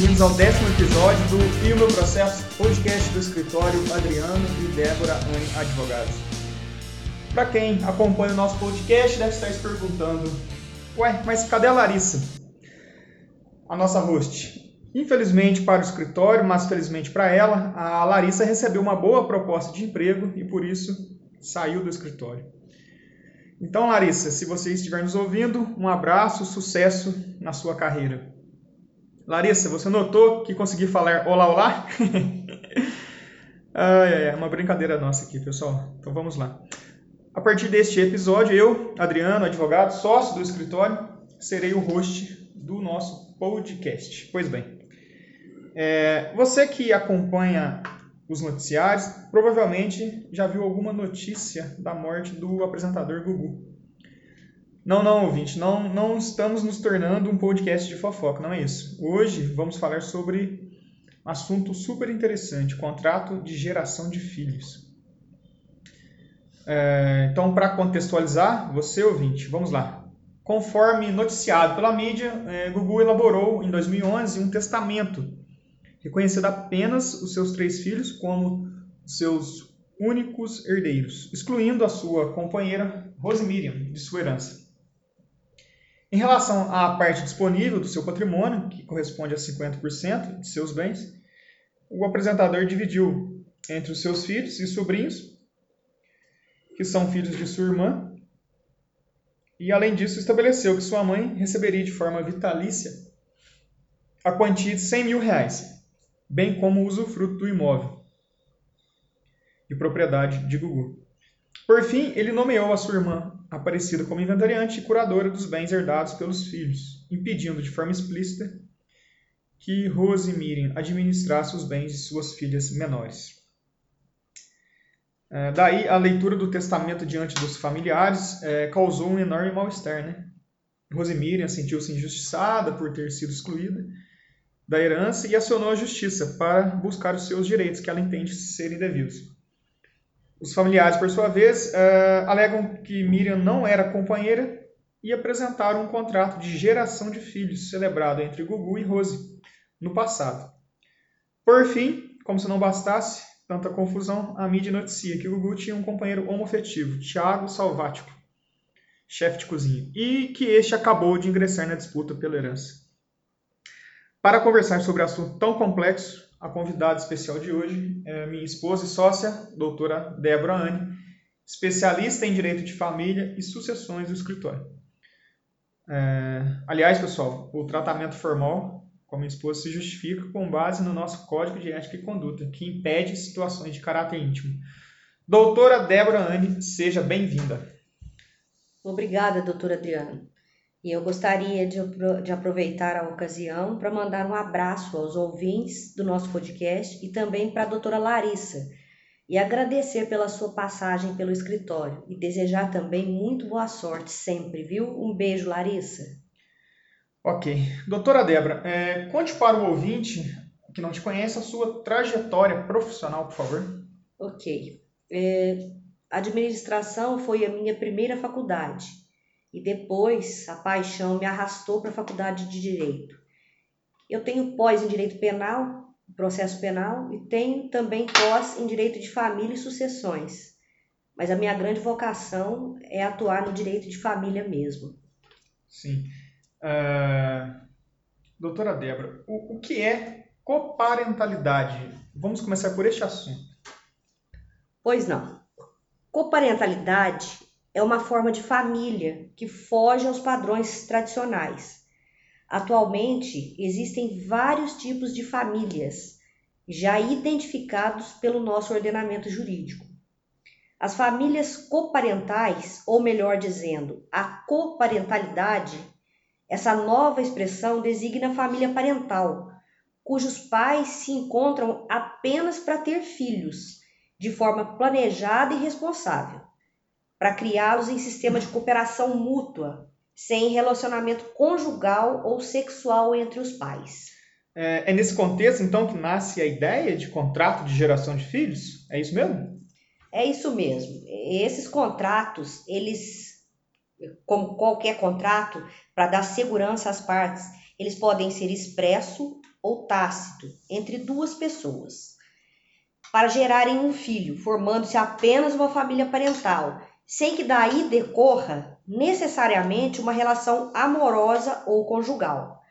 bem-vindos ao décimo episódio do E o Meu Processo, podcast do escritório Adriano e Débora Anne Advogados. Para quem acompanha o nosso podcast, deve estar se perguntando: Ué, mas cadê a Larissa? A nossa host. Infelizmente para o escritório, mas felizmente para ela, a Larissa recebeu uma boa proposta de emprego e por isso saiu do escritório. Então, Larissa, se você estiver nos ouvindo, um abraço, sucesso na sua carreira. Larissa, você notou que consegui falar olá, olá? ah, é uma brincadeira nossa aqui, pessoal. Então vamos lá. A partir deste episódio, eu, Adriano, advogado, sócio do escritório, serei o host do nosso podcast. Pois bem, é, você que acompanha os noticiários provavelmente já viu alguma notícia da morte do apresentador Gugu. Não, não, ouvinte, não, não estamos nos tornando um podcast de fofoca, não é isso. Hoje vamos falar sobre um assunto super interessante, contrato de geração de filhos. É, então, para contextualizar, você ouvinte, vamos lá. Conforme noticiado pela mídia, é, Gugu elaborou em 2011 um testamento, reconhecendo apenas os seus três filhos como seus únicos herdeiros, excluindo a sua companheira Rose Miriam de sua herança. Em relação à parte disponível do seu patrimônio, que corresponde a 50% de seus bens, o apresentador dividiu entre os seus filhos e sobrinhos, que são filhos de sua irmã, e além disso estabeleceu que sua mãe receberia de forma vitalícia a quantia de 100 mil reais, bem como o usufruto do imóvel e propriedade de Gugu. Por fim, ele nomeou a sua irmã Aparecida como inventariante e curadora dos bens herdados pelos filhos, impedindo de forma explícita que Rose e Miriam administrassem os bens de suas filhas menores. É, daí, a leitura do testamento diante dos familiares é, causou um enorme mal-estar. Né? Rose Miriam sentiu-se injustiçada por ter sido excluída da herança e acionou a justiça para buscar os seus direitos, que ela entende serem devidos. Os familiares, por sua vez, uh, alegam que Miriam não era companheira e apresentaram um contrato de geração de filhos celebrado entre Gugu e Rose no passado. Por fim, como se não bastasse tanta confusão, a mídia noticia que Gugu tinha um companheiro homofetivo, Tiago Salvático, chefe de cozinha, e que este acabou de ingressar na disputa pela herança. Para conversar sobre assunto tão complexo, a convidada especial de hoje é minha esposa e sócia, doutora Débora Anne, especialista em direito de família e sucessões do escritório. É, aliás, pessoal, o tratamento formal com a minha esposa se justifica com base no nosso Código de Ética e Conduta, que impede situações de caráter íntimo. Doutora Débora Anne, seja bem-vinda. Obrigada, doutora Adriana. E eu gostaria de, de aproveitar a ocasião para mandar um abraço aos ouvintes do nosso podcast e também para a doutora Larissa e agradecer pela sua passagem pelo escritório e desejar também muito boa sorte sempre, viu? Um beijo, Larissa. Ok. Doutora Débora, é, conte para o ouvinte que não te conhece a sua trajetória profissional, por favor. Ok. É, administração foi a minha primeira faculdade e depois a paixão me arrastou para a faculdade de direito. Eu tenho pós em direito penal, processo penal, e tenho também pós em direito de família e sucessões. Mas a minha grande vocação é atuar no direito de família mesmo. Sim. Uh, doutora Débora, o, o que é coparentalidade? Vamos começar por este assunto. Pois não. Coparentalidade é uma forma de família que foge aos padrões tradicionais. Atualmente, existem vários tipos de famílias já identificados pelo nosso ordenamento jurídico. As famílias coparentais, ou melhor dizendo, a coparentalidade, essa nova expressão designa a família parental, cujos pais se encontram apenas para ter filhos, de forma planejada e responsável para criá-los em sistema de cooperação mútua, sem relacionamento conjugal ou sexual entre os pais. É, é, nesse contexto, então, que nasce a ideia de contrato de geração de filhos? É isso mesmo? É isso mesmo. Esses contratos, eles, como qualquer contrato, para dar segurança às partes, eles podem ser expresso ou tácito entre duas pessoas para gerarem um filho, formando-se apenas uma família parental, sem que daí decorra necessariamente uma relação amorosa ou conjugal.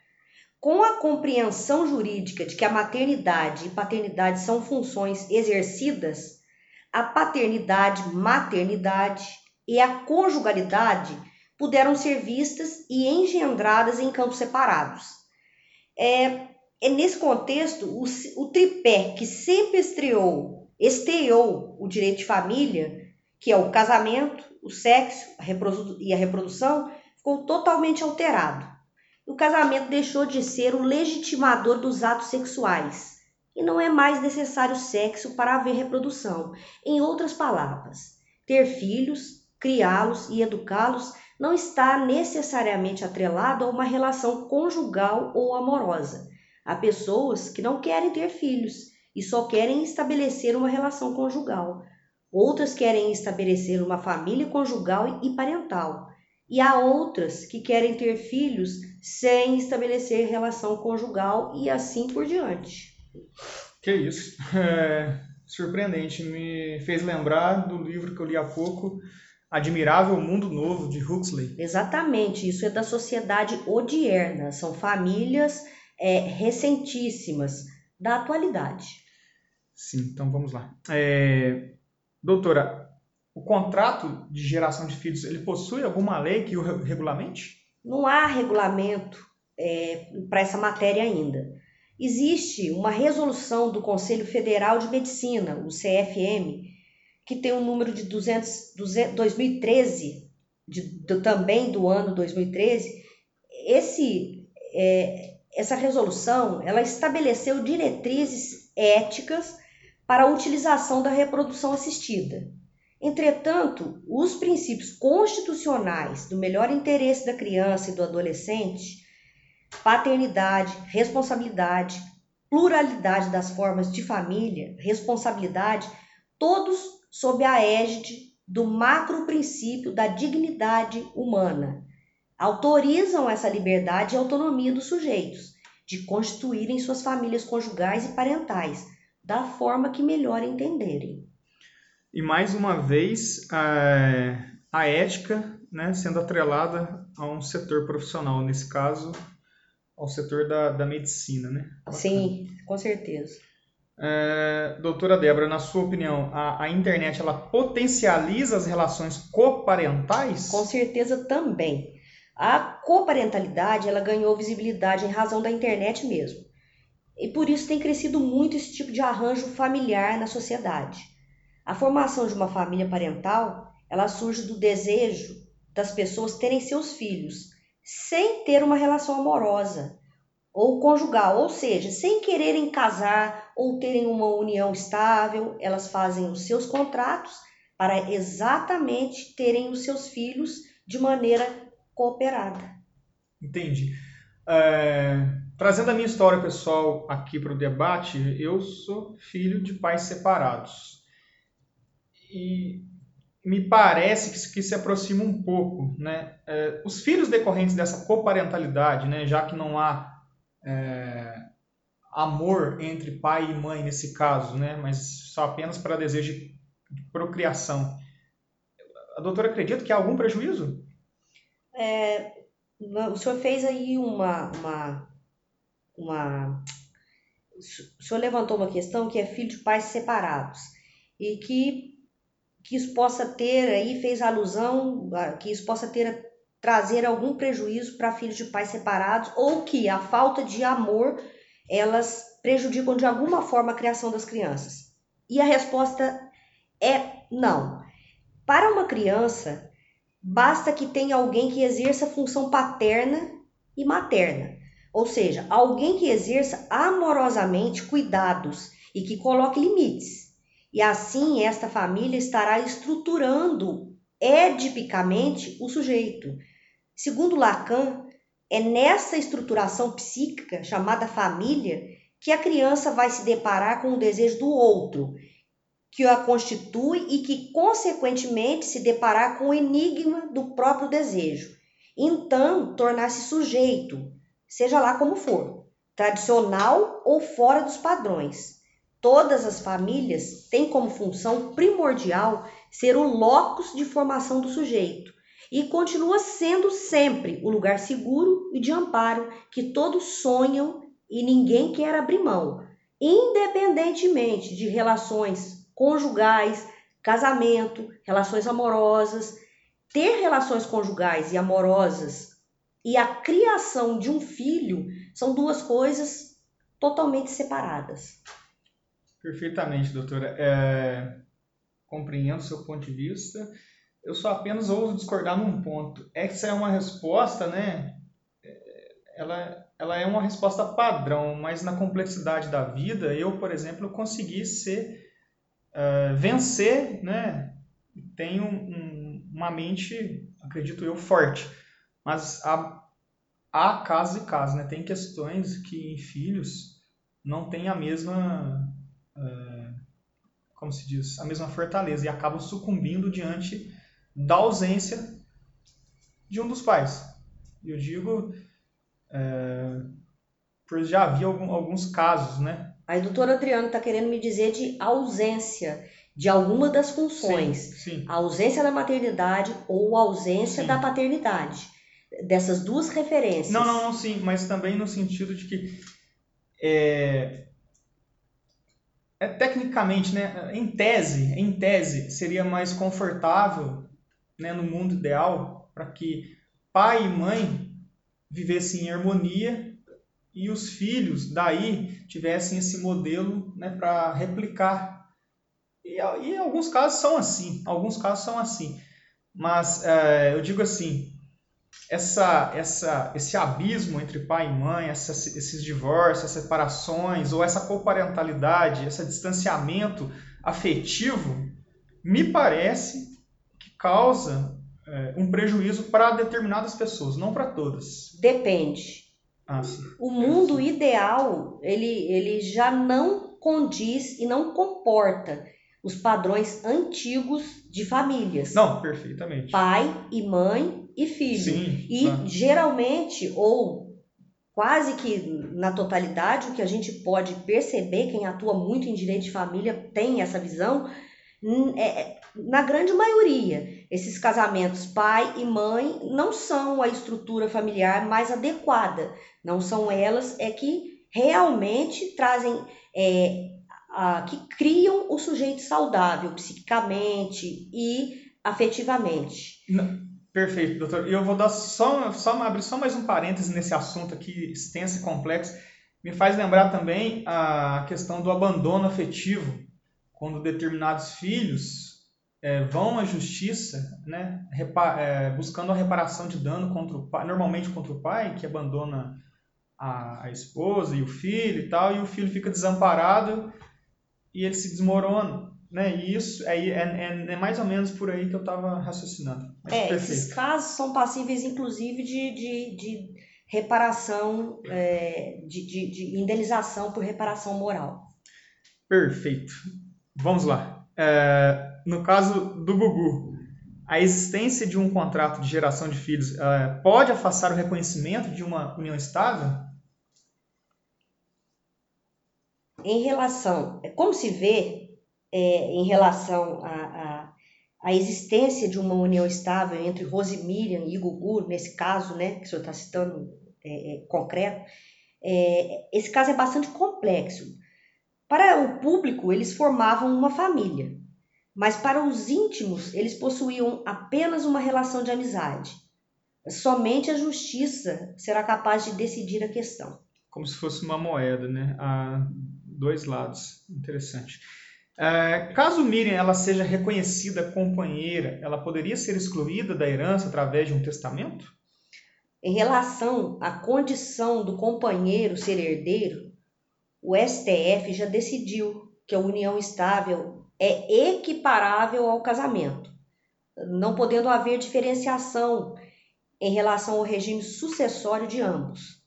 Com a compreensão jurídica de que a maternidade e paternidade são funções exercidas, a paternidade, maternidade e a conjugalidade puderam ser vistas e engendradas em campos separados. É, é nesse contexto, o, o tripé que sempre estreou, esteou o direito de família, que é o casamento, o sexo a e a reprodução, ficou totalmente alterado. O casamento deixou de ser o legitimador dos atos sexuais e não é mais necessário sexo para haver reprodução. Em outras palavras, ter filhos, criá-los e educá-los não está necessariamente atrelado a uma relação conjugal ou amorosa. Há pessoas que não querem ter filhos e só querem estabelecer uma relação conjugal. Outras querem estabelecer uma família conjugal e parental. E há outras que querem ter filhos sem estabelecer relação conjugal e assim por diante. Que isso. É surpreendente. Me fez lembrar do livro que eu li há pouco, Admirável Mundo Novo, de Huxley. Exatamente, isso é da sociedade odierna, são famílias é, recentíssimas da atualidade. Sim, então vamos lá. É, doutora, o contrato de geração de filhos, ele possui alguma lei que o regulamente? Não há regulamento é, para essa matéria ainda. Existe uma resolução do Conselho Federal de Medicina, o CFM, que tem um número de 200, 200 2013, de, de, também do ano 2013, esse, é, essa resolução ela estabeleceu diretrizes éticas para a utilização da reprodução assistida. Entretanto, os princípios constitucionais do melhor interesse da criança e do adolescente, paternidade, responsabilidade, pluralidade das formas de família, responsabilidade, todos sob a égide do macro princípio da dignidade humana. Autorizam essa liberdade e autonomia dos sujeitos de constituírem suas famílias conjugais e parentais da forma que melhor entenderem. E mais uma vez, a, a ética né, sendo atrelada a um setor profissional, nesse caso, ao setor da, da medicina, né? Sim, com certeza. É, doutora Débora, na sua opinião, a, a, internet ela potencializa as relações coparentais? Com certeza também. A coparentalidade ela ganhou visibilidade em razão da internet mesmo. E por isso tem crescido muito esse tipo de arranjo familiar na sociedade. A formação de uma família parental ela surge do desejo das pessoas terem seus filhos sem ter uma relação amorosa, ou conjugal, ou seja, sem quererem casar ou terem uma união estável, elas fazem os seus contratos para exatamente terem os seus filhos de maneira cooperada. Entendi. É, trazendo a minha história pessoal aqui para o debate, eu sou filho de pais separados. E me parece que se aproxima um pouco. Né? É, os filhos decorrentes dessa coparentalidade, né, já que não há é, amor entre pai e mãe nesse caso, né? mas só apenas para desejo de procriação. A doutora acredita que há algum prejuízo? É, o senhor fez aí uma, uma, uma. O senhor levantou uma questão que é filho de pais separados e que, que isso possa ter aí, fez alusão, que isso possa ter trazer algum prejuízo para filhos de pais separados ou que a falta de amor elas prejudicam de alguma forma a criação das crianças? E a resposta é não. Para uma criança, basta que tenha alguém que exerça a função paterna e materna, ou seja, alguém que exerça amorosamente cuidados e que coloque limites. E assim esta família estará estruturando edipicamente o sujeito, Segundo Lacan, é nessa estruturação psíquica chamada família que a criança vai se deparar com o desejo do outro, que a constitui e que, consequentemente, se deparar com o enigma do próprio desejo. Então, tornar-se sujeito, seja lá como for, tradicional ou fora dos padrões. Todas as famílias têm como função primordial ser o locus de formação do sujeito e continua sendo sempre o lugar seguro e de amparo que todos sonham e ninguém quer abrir mão, independentemente de relações conjugais, casamento, relações amorosas. Ter relações conjugais e amorosas e a criação de um filho são duas coisas totalmente separadas. Perfeitamente, doutora. É, compreendo seu ponto de vista. Eu só apenas ouso discordar num ponto. Essa é uma resposta, né? É, ela, ela é uma resposta padrão, mas na complexidade da vida, eu, por exemplo, consegui ser, uh, vencer, né? Tenho um, uma mente, acredito eu, forte. Mas há, há casos e casos, né? Tem questões que em filhos não tem a mesma é, como se diz, a mesma fortaleza e acabam sucumbindo diante da ausência de um dos pais. Eu digo, é, por já havia algum, alguns casos, né? Aí, doutor Adriano está querendo me dizer de ausência de alguma das funções. Sim, sim. A ausência da maternidade ou a ausência Sim. da paternidade. Dessas duas referências. Não, não, não, sim, mas também no sentido de que é, é, tecnicamente, né, em tese, em tese, seria mais confortável, né, no mundo ideal, para que pai e mãe vivessem em harmonia e os filhos daí tivessem esse modelo, né, para replicar. E, e alguns casos são assim, alguns casos são assim. Mas é, eu digo assim, essa, essa, esse abismo entre pai e mãe, essa, esses divórcios, essas separações, ou essa coparentalidade, esse distanciamento afetivo, me parece que causa é, um prejuízo para determinadas pessoas, não para todas. Depende. Ah. O mundo ideal, ele, ele já não condiz e não comporta os padrões antigos de famílias. Não, perfeitamente. Pai e mãe e filho. Sim. E ah, geralmente, ou quase que na totalidade, o que a gente pode perceber, quem atua muito em direito de família tem essa visão, hum, é, é, na grande maioria, esses casamentos pai e mãe não são a estrutura familiar mais adequada. Não são elas é que realmente trazem, é, a, que criam o sujeito saudável psiquicamente e afetivamente. Perfeito, doutor. E eu vou dar só, só abrir só mais um parêntese nesse assunto aqui extenso e complexo. Me faz lembrar também a questão do abandono afetivo, quando determinados filhos é, vão à justiça, né, é, buscando a reparação de dano contra o pai, normalmente contra o pai que abandona a, a esposa e o filho e tal, e o filho fica desamparado e ele se desmorona, né? E isso é, é, é, mais ou menos por aí que eu estava raciocinando. Mas É, perfeito. esses casos são passíveis, inclusive, de, de, de reparação, é, de, de, de indenização por reparação moral. Perfeito. Vamos lá. É, no caso do Gugu, a existência de um contrato de geração de filhos é, pode afastar o reconhecimento de uma união estável? Em relação, como se vê é, em relação à à existência de uma união estável entre Rosemiriam e Gugu, nesse caso, né, que o senhor está citando é, é, concreto, é, esse caso é bastante complexo. Para o público, eles formavam uma família, mas para os íntimos, eles possuíam apenas uma relação de amizade. Somente a justiça será capaz de decidir a questão. Como se fosse uma moeda, né? Há dois lados. Interessante. É, caso Miriam ela seja reconhecida companheira, ela poderia ser excluída da herança através de um testamento? Em relação à condição do companheiro ser herdeiro, o STF já decidiu que a união estável é equiparável ao casamento, não podendo haver diferenciação em relação ao regime sucessório de ambos.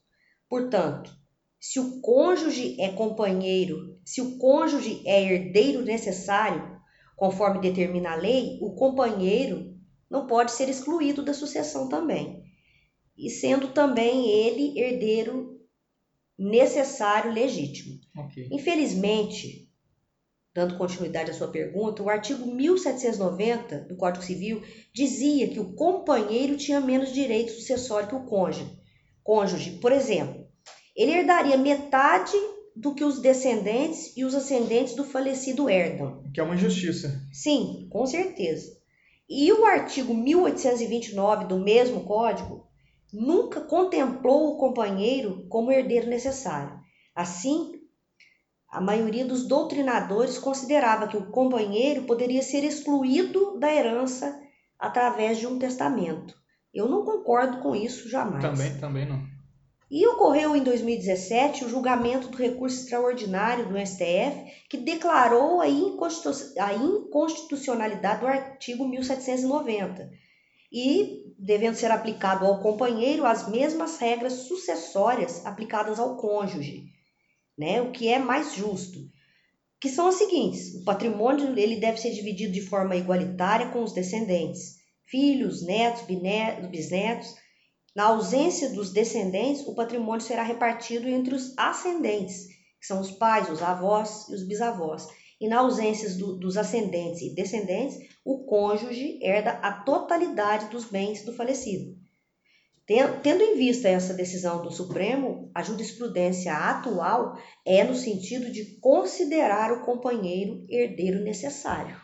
Portanto, se o cônjuge é companheiro, se o cônjuge é herdeiro necessário, conforme determina a lei, o companheiro não pode ser excluído da sucessão também e sendo também ele herdeiro necessário legítimo. Ok. Infelizmente, dando continuidade à sua pergunta, o artigo 1790 do Código Civil dizia que o companheiro tinha menos direito sucessório que o cônjuge. Cônjuge, por exemplo, ele herdaria metade do que os descendentes e os ascendentes do falecido herdam. Que é uma injustiça. Sim, com certeza. E o artigo 1829 do mesmo Código nunca contemplou o companheiro como herdeiro necessário. Assim, a maioria dos doutrinadores considerava que o companheiro poderia ser excluído da herança através de um testamento. Eu não concordo com isso jamais. Também, também não. E ocorreu em 2017 o julgamento do recurso extraordinário do STF, que declarou a, inconstitucionalidade do artigo 1790 e devendo ser aplicado ao companheiro as mesmas regras sucessórias aplicadas ao cônjuge, né? O que é mais justo. Que são as seguintes: o patrimônio ele deve ser dividido de forma igualitária com os descendentes, filhos, netos, bisnetos na ausência dos descendentes, o patrimônio será repartido entre os ascendentes, que são os pais, os avós e os bisavós. E na ausência do, dos ascendentes e descendentes, o cônjuge herda a totalidade dos bens do falecido. Tendo em vista essa decisão do Supremo, a jurisprudência atual é no sentido de considerar o companheiro herdeiro necessário.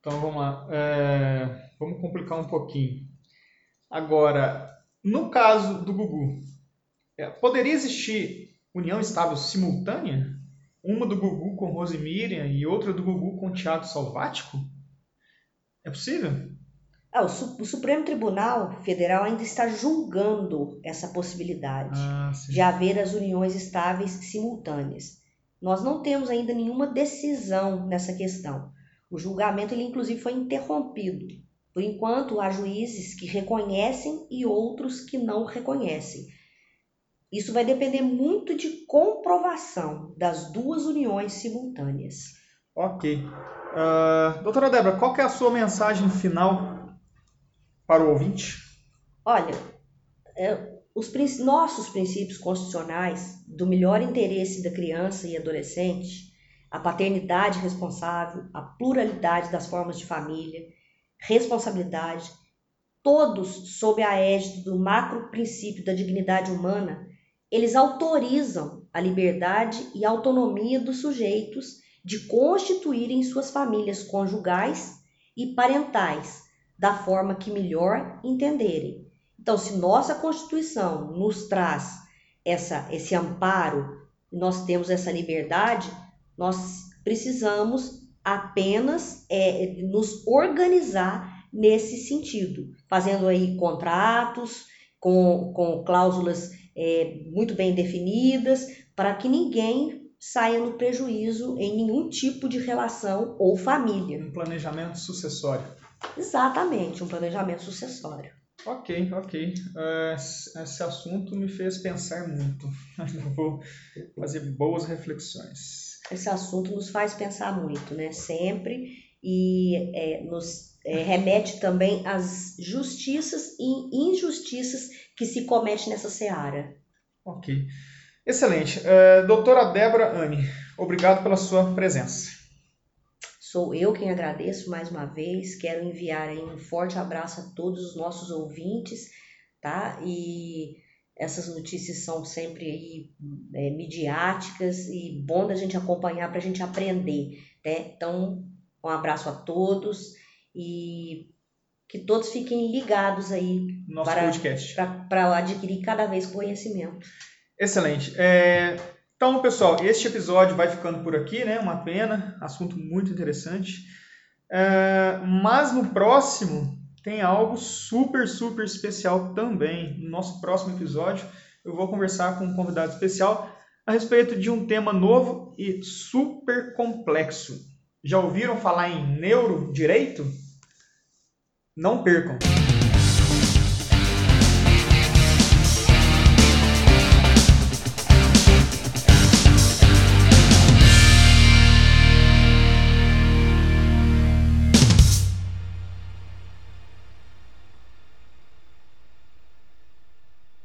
Então vamos lá, é, vamos complicar um pouquinho. Agora, no caso do Gugu, é, poderia existir união estável simultânea? Uma do Gugu com Rose Miriam e outra do Gugu com Tiago Salvático? É possível? Ah, o, o, Supremo Tribunal Federal ainda está julgando essa possibilidade ah, de haver as uniões estáveis simultâneas. Nós não temos ainda nenhuma decisão nessa questão. O julgamento, ele inclusive, foi interrompido por enquanto, há juízes que reconhecem e outros que não reconhecem. Isso vai depender muito de comprovação das duas uniões simultâneas. Ok. Uh, doutora Débora, qual é a sua mensagem final para o ouvinte? Olha, é, os nossos princípios constitucionais do melhor interesse da criança e adolescente, a paternidade responsável, a pluralidade das formas de família, responsabilidade, todos sob a égide do macro princípio da dignidade humana, eles autorizam a liberdade e autonomia dos sujeitos de constituírem suas famílias conjugais e parentais da forma que melhor entenderem. Então, se nossa Constituição nos traz essa, esse amparo, nós temos essa liberdade, nós precisamos apenas é, nos organizar nesse sentido, fazendo aí contratos com, com cláusulas é, muito bem definidas, para que ninguém saia no prejuízo em nenhum tipo de relação ou família. Um planejamento sucessório. Exatamente, um planejamento sucessório. Ok, ok. Uh, esse assunto me fez pensar muito. vou fazer boas reflexões esse assunto nos faz pensar muito, né? Sempre e é, nos é, remete também às justiças e injustiças que se comete nessa seara. Ok. Excelente. Uh, doutora Débora Anne, obrigado pela sua presença. Sou eu quem agradeço mais uma vez. Quero enviar um forte abraço a todos os nossos ouvintes, tá? E essas notícias são sempre aí, é, midiáticas e bom da gente acompanhar para a gente aprender. Né? Então, um abraço a todos e que todos fiquem ligados aí Nosso para, podcast. para adquirir cada vez conhecimento. Excelente. É, então, pessoal, este episódio vai ficando por aqui, né? Uma pena, assunto muito interessante. É, mas no próximo tem algo super, super especial também. No nosso próximo episódio, eu vou conversar com um convidado especial a respeito de um tema novo e super complexo. Já ouviram falar em neurodireito? Não percam!